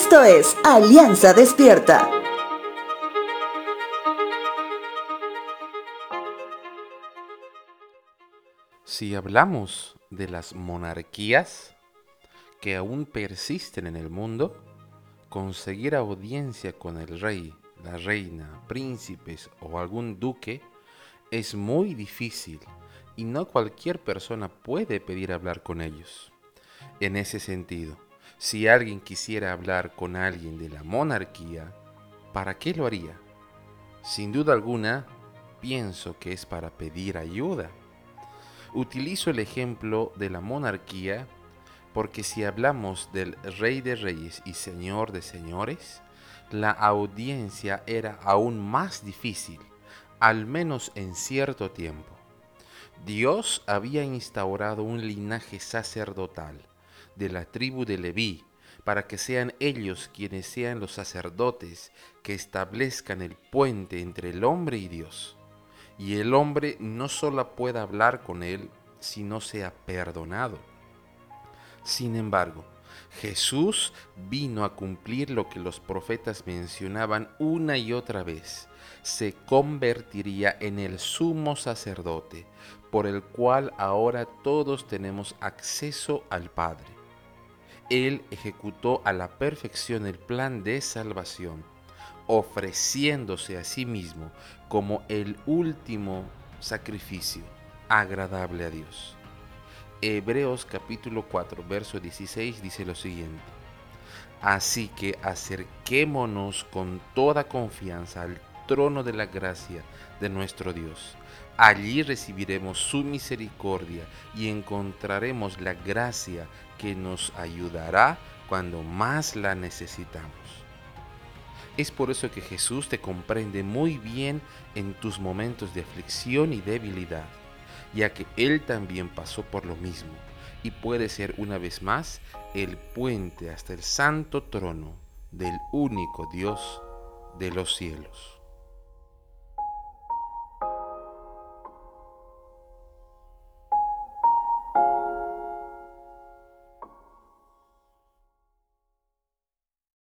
Esto es Alianza Despierta. Si hablamos de las monarquías que aún persisten en el mundo, conseguir audiencia con el rey, la reina, príncipes o algún duque es muy difícil y no cualquier persona puede pedir hablar con ellos. En ese sentido, si alguien quisiera hablar con alguien de la monarquía, ¿para qué lo haría? Sin duda alguna, pienso que es para pedir ayuda. Utilizo el ejemplo de la monarquía porque si hablamos del rey de reyes y señor de señores, la audiencia era aún más difícil, al menos en cierto tiempo. Dios había instaurado un linaje sacerdotal de la tribu de Leví, para que sean ellos quienes sean los sacerdotes que establezcan el puente entre el hombre y Dios. Y el hombre no solo pueda hablar con él, sino sea perdonado. Sin embargo, Jesús vino a cumplir lo que los profetas mencionaban una y otra vez. Se convertiría en el sumo sacerdote, por el cual ahora todos tenemos acceso al Padre. Él ejecutó a la perfección el plan de salvación, ofreciéndose a sí mismo como el último sacrificio agradable a Dios. Hebreos capítulo 4, verso 16 dice lo siguiente. Así que acerquémonos con toda confianza al trono de la gracia de nuestro Dios. Allí recibiremos su misericordia y encontraremos la gracia que nos ayudará cuando más la necesitamos. Es por eso que Jesús te comprende muy bien en tus momentos de aflicción y debilidad, ya que Él también pasó por lo mismo y puede ser una vez más el puente hasta el santo trono del único Dios de los cielos.